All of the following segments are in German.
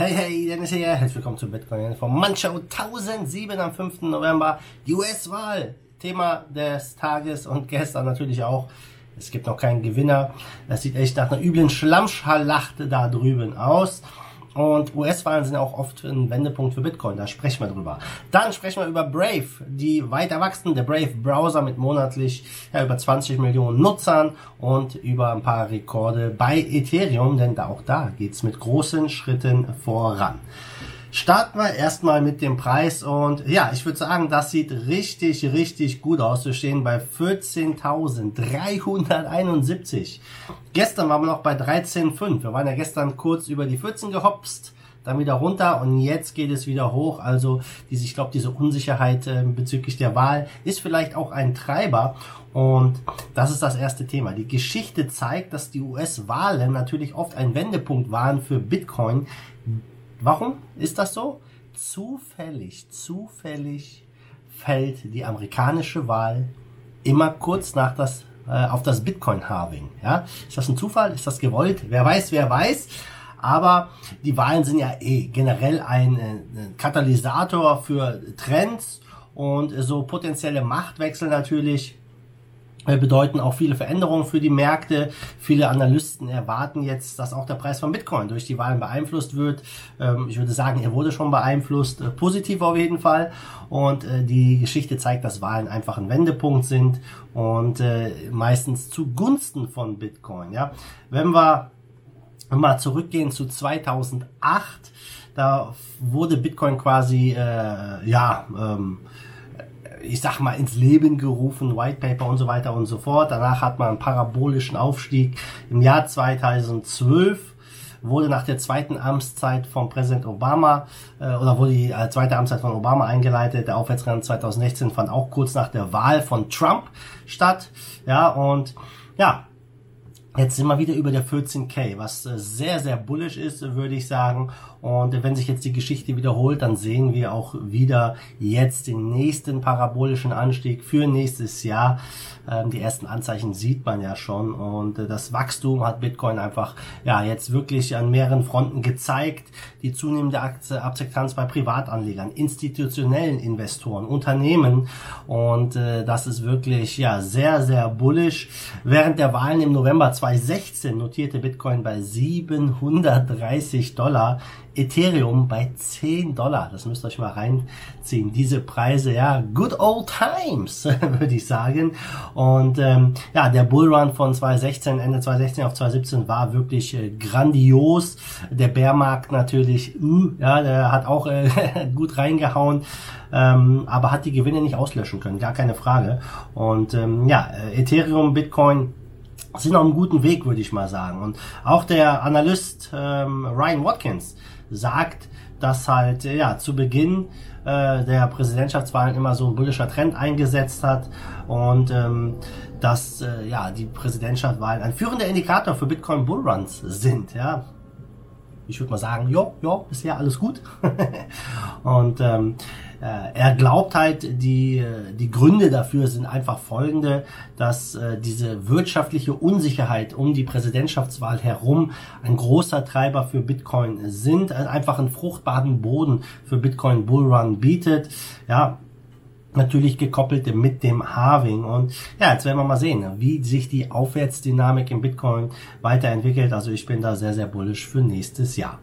Hey, hey, Dennis hier. Herzlich willkommen zu Bitcoin vom Manchow 1007 am 5. November. US-Wahl. Thema des Tages und gestern natürlich auch. Es gibt noch keinen Gewinner. Das sieht echt nach einer üblen Schlammschalacht da drüben aus. Und US-Wahlen sind auch oft ein Wendepunkt für Bitcoin, da sprechen wir drüber. Dann sprechen wir über Brave, die weiter wachsen, der Brave Browser mit monatlich ja, über 20 Millionen Nutzern und über ein paar Rekorde bei Ethereum, denn da, auch da geht's mit großen Schritten voran. Starten wir erstmal mit dem Preis und ja, ich würde sagen, das sieht richtig, richtig gut aus. Wir stehen bei 14.371. Gestern waren wir noch bei 13.5. Wir waren ja gestern kurz über die 14 gehopst, dann wieder runter und jetzt geht es wieder hoch. Also diese, ich glaube, diese Unsicherheit äh, bezüglich der Wahl ist vielleicht auch ein Treiber und das ist das erste Thema. Die Geschichte zeigt, dass die US-Wahlen natürlich oft ein Wendepunkt waren für Bitcoin. Warum ist das so? Zufällig, zufällig fällt die amerikanische Wahl immer kurz nach das äh, auf das Bitcoin-Halving. Ja? Ist das ein Zufall? Ist das gewollt? Wer weiß, wer weiß. Aber die Wahlen sind ja eh generell ein, äh, ein Katalysator für Trends und so potenzielle Machtwechsel natürlich äh, bedeuten auch viele Veränderungen für die Märkte. Viele Analysten erwarten jetzt, dass auch der Preis von Bitcoin durch die Wahlen beeinflusst wird. Ähm, ich würde sagen, er wurde schon beeinflusst, äh, positiv auf jeden Fall. Und äh, die Geschichte zeigt, dass Wahlen einfach ein Wendepunkt sind und meistens zugunsten von Bitcoin. Ja, wenn wir mal zurückgehen zu 2008, da wurde Bitcoin quasi äh, ja ähm, ich sag mal, ins Leben gerufen, White Paper und so weiter und so fort. Danach hat man einen parabolischen Aufstieg. Im Jahr 2012 wurde nach der zweiten Amtszeit von Präsident Obama äh, oder wurde die äh, zweite Amtszeit von Obama eingeleitet. Der Aufwärtstrend 2016 fand auch kurz nach der Wahl von Trump statt. Ja, und ja, Jetzt sind wir wieder über der 14K, was äh, sehr, sehr bullish ist, würde ich sagen. Und wenn sich jetzt die Geschichte wiederholt, dann sehen wir auch wieder jetzt den nächsten parabolischen Anstieg für nächstes Jahr. Ähm, die ersten Anzeichen sieht man ja schon. Und äh, das Wachstum hat Bitcoin einfach ja jetzt wirklich an mehreren Fronten gezeigt. Die zunehmende Akzeptanz bei Privatanlegern, institutionellen Investoren, Unternehmen. Und äh, das ist wirklich ja sehr, sehr bullish. Während der Wahlen im November 2016 notierte Bitcoin bei 730 Dollar. Ethereum bei 10 Dollar. Das müsst ihr euch mal reinziehen. Diese Preise, ja, good old times, würde ich sagen. Und ähm, ja, der Bullrun von 2016, Ende 2016 auf 2017 war wirklich äh, grandios. Der Bärmarkt natürlich, uh, ja, der hat auch äh, gut reingehauen. Ähm, aber hat die Gewinne nicht auslöschen können, gar keine Frage. Und ähm, ja, äh, Ethereum, Bitcoin, sind auf einem guten Weg, würde ich mal sagen. Und auch der Analyst ähm, Ryan Watkins sagt, dass halt ja zu Beginn äh, der Präsidentschaftswahlen immer so ein bullischer Trend eingesetzt hat und ähm, dass äh, ja die Präsidentschaftswahlen ein führender Indikator für Bitcoin Bullruns sind. Ja, ich würde mal sagen, jo, jo, bisher alles gut. und ähm, äh, er glaubt halt, die, die Gründe dafür sind einfach folgende, dass äh, diese wirtschaftliche Unsicherheit um die Präsidentschaftswahl herum ein großer Treiber für Bitcoin sind, also einfach einen fruchtbaren Boden für Bitcoin Bullrun bietet. Ja, natürlich gekoppelt mit dem Halving. Und ja, jetzt werden wir mal sehen, wie sich die Aufwärtsdynamik im Bitcoin weiterentwickelt. Also ich bin da sehr, sehr bullisch für nächstes Jahr.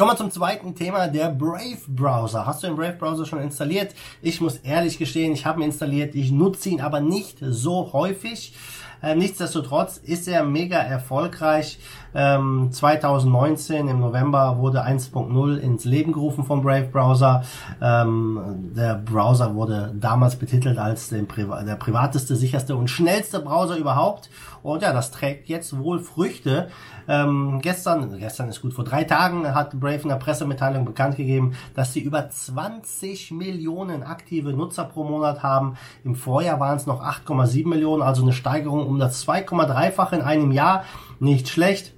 Kommen wir zum zweiten Thema, der Brave Browser. Hast du den Brave Browser schon installiert? Ich muss ehrlich gestehen, ich habe ihn installiert, ich nutze ihn aber nicht so häufig. Äh, nichtsdestotrotz ist er mega erfolgreich. Ähm, 2019 im November wurde 1.0 ins Leben gerufen vom Brave Browser. Ähm, der Browser wurde damals betitelt als Priva der privateste, sicherste und schnellste Browser überhaupt. Und ja, das trägt jetzt wohl Früchte. Ähm, gestern, gestern ist gut, vor drei Tagen hat Brave in der Pressemitteilung bekannt gegeben, dass sie über 20 Millionen aktive Nutzer pro Monat haben. Im Vorjahr waren es noch 8,7 Millionen, also eine Steigerung um das 2,3-fache in einem Jahr. Nicht schlecht.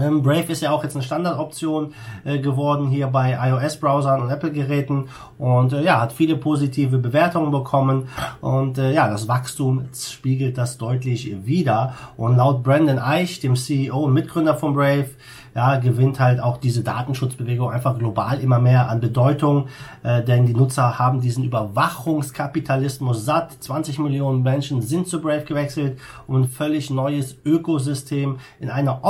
Ähm, Brave ist ja auch jetzt eine Standardoption äh, geworden hier bei iOS-Browsern und Apple-Geräten. Und äh, ja, hat viele positive Bewertungen bekommen. Und äh, ja, das Wachstum spiegelt das deutlich wieder und laut Brandon Eich, dem CEO und Mitgründer von Brave, ja, gewinnt halt auch diese Datenschutzbewegung einfach global immer mehr an Bedeutung, äh, denn die Nutzer haben diesen Überwachungskapitalismus satt. 20 Millionen Menschen sind zu Brave gewechselt, um ein völlig neues Ökosystem in einer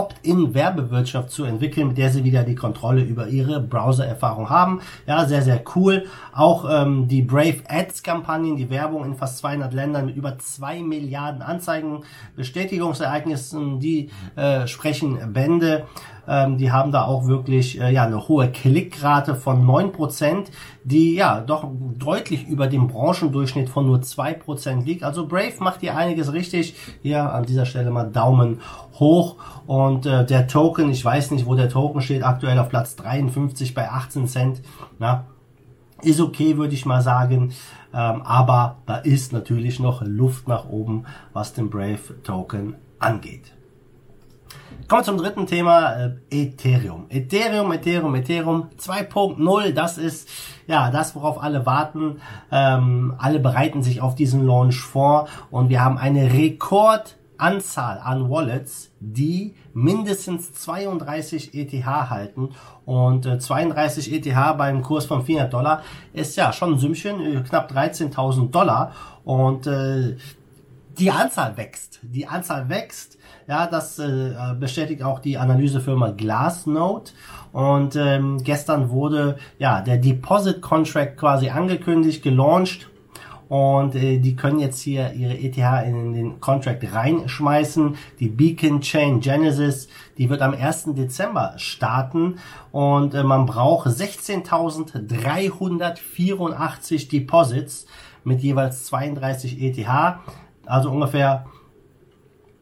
Opt-in-Werbewirtschaft zu entwickeln, mit der sie wieder die Kontrolle über ihre Browser-Erfahrung haben. Ja, sehr, sehr cool. Auch ähm, die Brave Ads-Kampagnen, die Werbung in fast 200 Ländern mit über 2 Milliarden Anzeigen, Bestätigungsereignissen, die äh, sprechen Bände. Ähm, die haben da auch wirklich äh, ja eine hohe Klickrate von 9%, die ja doch deutlich über dem Branchendurchschnitt von nur 2% liegt. Also Brave macht hier einiges richtig. Hier an dieser Stelle mal Daumen hoch. Und äh, der Token, ich weiß nicht, wo der Token steht, aktuell auf Platz 53 bei 18 Cent. Na, ist okay, würde ich mal sagen. Ähm, aber da ist natürlich noch Luft nach oben, was den Brave Token angeht. Kommen wir zum dritten Thema, äh, Ethereum. Ethereum, Ethereum, Ethereum 2.0, das ist ja das, worauf alle warten. Ähm, alle bereiten sich auf diesen Launch vor und wir haben eine Rekordanzahl an Wallets, die mindestens 32 ETH halten. Und äh, 32 ETH beim Kurs von 400 Dollar ist ja schon ein Sümmchen, äh, knapp 13.000 Dollar. Und äh, die Anzahl wächst. Die Anzahl wächst. Ja, das äh, bestätigt auch die Analysefirma Glassnode. Und ähm, gestern wurde ja der Deposit Contract quasi angekündigt, gelauncht. Und äh, die können jetzt hier ihre ETH in den Contract reinschmeißen. Die Beacon Chain Genesis, die wird am 1. Dezember starten. Und äh, man braucht 16.384 Deposits mit jeweils 32 ETH. Also ungefähr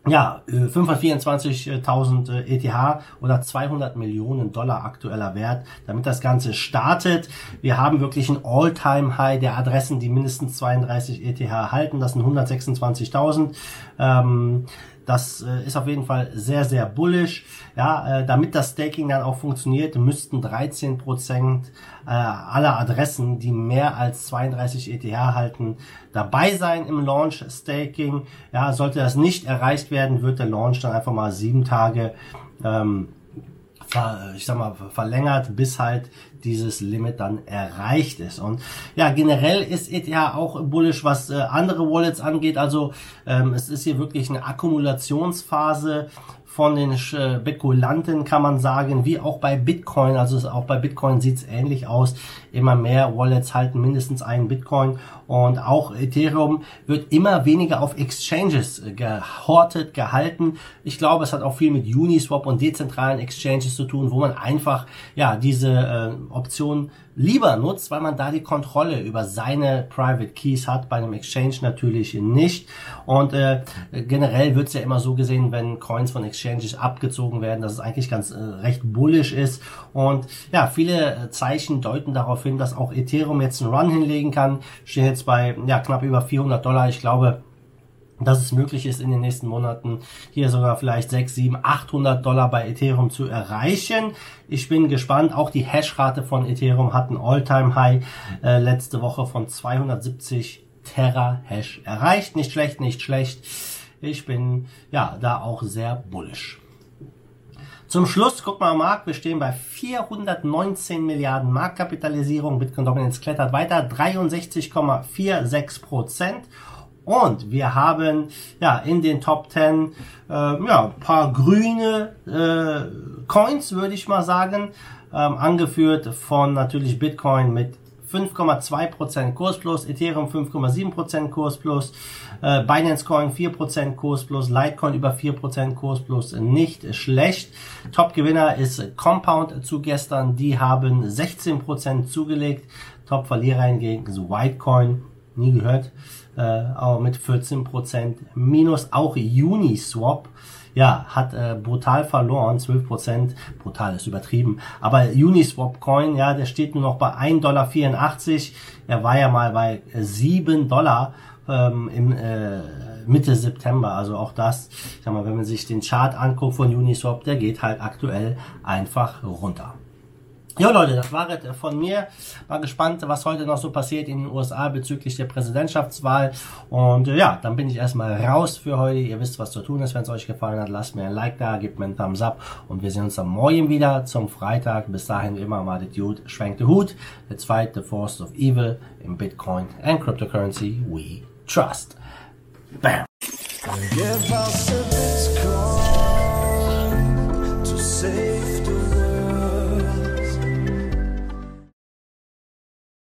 ja, 524.000 äh, ETH oder 200 Millionen Dollar aktueller Wert, damit das Ganze startet. Wir haben wirklich ein All-Time-High der Adressen, die mindestens 32 ETH halten. Das sind 126.000. Ähm, das äh, ist auf jeden Fall sehr, sehr bullish. Ja, äh, damit das Staking dann auch funktioniert, müssten 13 Prozent äh, aller Adressen, die mehr als 32 ETH halten, dabei sein im Launch Staking. Ja, sollte das nicht erreicht werden, wird der Launch dann einfach mal sieben Tage ähm, ich sag mal, verlängert, bis halt dieses Limit dann erreicht ist. Und ja, generell ist ETH auch bullish, was äh, andere Wallets angeht. Also ähm, es ist hier wirklich eine Akkumulationsphase von den Spekulanten, kann man sagen, wie auch bei Bitcoin. Also auch bei Bitcoin sieht es ähnlich aus. Immer mehr Wallets halten mindestens einen Bitcoin und auch Ethereum wird immer weniger auf Exchanges gehortet, gehalten. Ich glaube, es hat auch viel mit Uniswap und dezentralen Exchanges zu tun, wo man einfach ja diese äh, Option lieber nutzt, weil man da die Kontrolle über seine Private Keys hat, bei einem Exchange natürlich nicht. Und äh, generell wird es ja immer so gesehen, wenn Coins von Exchanges abgezogen werden, dass es eigentlich ganz äh, recht bullish ist. Und ja, viele äh, Zeichen deuten darauf hin, dass auch Ethereum jetzt einen Run hinlegen kann. Stehen jetzt bei ja, knapp über 400 Dollar. Ich glaube, dass es möglich ist, in den nächsten Monaten hier sogar vielleicht 6, 7, 800 Dollar bei Ethereum zu erreichen. Ich bin gespannt. Auch die Hashrate von Ethereum hat ein All-Time-High äh, letzte Woche von 270 Terra-Hash erreicht. Nicht schlecht, nicht schlecht. Ich bin ja da auch sehr bullish. Zum Schluss, guck mal Markt, wir stehen bei 419 Milliarden Marktkapitalisierung. Bitcoin Dominance klettert weiter, 63,46 Prozent. Und wir haben ja in den Top 10 äh, ja, paar grüne äh, Coins, würde ich mal sagen, ähm, angeführt von natürlich Bitcoin mit 5,2% Kurs plus, Ethereum 5,7% Kurs plus, äh, Binance Coin 4% Kurs plus, Litecoin über 4% Kurs plus, nicht schlecht. Top-Gewinner ist Compound zu gestern, die haben 16% zugelegt. Top-Verlierer hingegen ist Whitecoin, nie gehört, äh, aber mit 14% minus. Auch Uniswap ja, hat äh, brutal verloren, 12%, brutal ist übertrieben, aber Uniswap Coin, ja, der steht nur noch bei 1,84 Dollar, er war ja mal bei 7 Dollar ähm, im äh, Mitte September, also auch das, ich sag mal, wenn man sich den Chart anguckt von Uniswap, der geht halt aktuell einfach runter. Ja, Leute, das war es von mir. War gespannt, was heute noch so passiert in den USA bezüglich der Präsidentschaftswahl. Und äh, ja, dann bin ich erstmal raus für heute. Ihr wisst, was zu tun ist. Wenn es euch gefallen hat, lasst mir ein Like da, gebt mir einen Thumbs up. Und wir sehen uns am Morgen wieder zum Freitag. Bis dahin wie immer mal der Dude schwenkt den Hut. Let's fight the force of evil in Bitcoin and cryptocurrency we trust. Bam.